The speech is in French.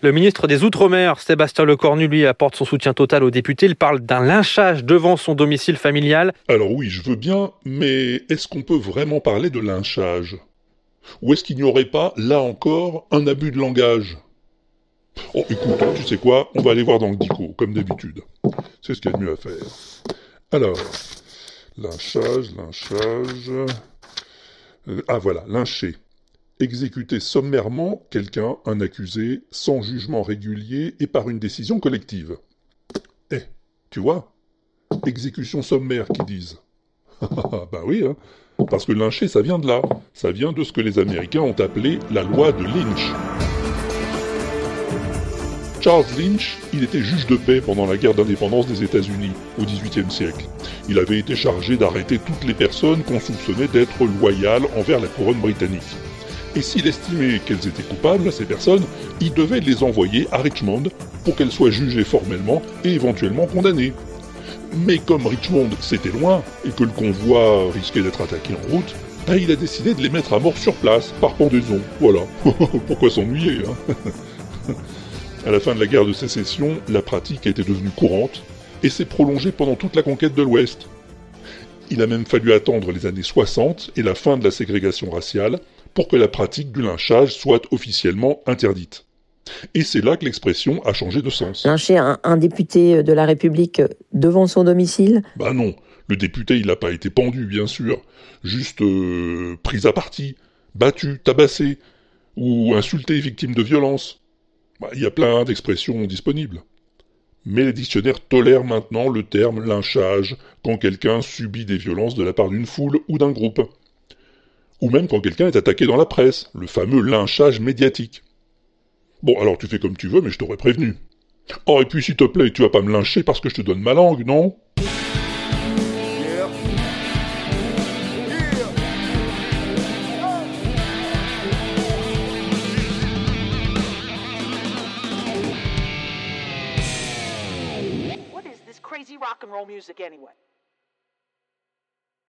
Le ministre des Outre-mer, Sébastien Lecornu, lui, apporte son soutien total aux députés. Il parle d'un lynchage devant son domicile familial. Alors oui, je veux bien, mais est-ce qu'on peut vraiment parler de lynchage? Ou est-ce qu'il n'y aurait pas, là encore, un abus de langage? Oh, écoute, tu sais quoi On va aller voir dans le dico, comme d'habitude. C'est ce qu'il y a de mieux à faire. Alors, lynchage, lynchage... Euh, ah voilà, lyncher exécuter sommairement quelqu'un, un accusé, sans jugement régulier et par une décision collective. Eh, tu vois Exécution sommaire, qui disent. bah oui, hein parce que lyncher, ça vient de là. Ça vient de ce que les Américains ont appelé la loi de Lynch. Charles Lynch, il était juge de paix pendant la guerre d'indépendance des États-Unis, au XVIIIe siècle. Il avait été chargé d'arrêter toutes les personnes qu'on soupçonnait d'être loyales envers la couronne britannique et s'il estimait qu'elles étaient coupables, ces personnes, il devait les envoyer à Richmond pour qu'elles soient jugées formellement et éventuellement condamnées. Mais comme Richmond c'était loin et que le convoi risquait d'être attaqué en route, ben, il a décidé de les mettre à mort sur place, par pendaison. Voilà. Pourquoi s'ennuyer hein? À la fin de la guerre de sécession, la pratique été devenue courante et s'est prolongée pendant toute la conquête de l'Ouest. Il a même fallu attendre les années 60 et la fin de la ségrégation raciale pour que la pratique du lynchage soit officiellement interdite. Et c'est là que l'expression a changé de sens. Lyncher un, député de la République devant son domicile Bah non, le député il n'a pas été pendu, bien sûr, juste euh, pris à partie, battu, tabassé, ou insulté, victime de violence. Bah, il y a plein d'expressions disponibles. Mais les dictionnaires tolèrent maintenant le terme lynchage quand quelqu'un subit des violences de la part d'une foule ou d'un groupe ou même quand quelqu'un est attaqué dans la presse, le fameux lynchage médiatique. Bon, alors tu fais comme tu veux, mais je t'aurais prévenu. Oh, et puis s'il te plaît, tu vas pas me lyncher parce que je te donne ma langue, non? Music anyway?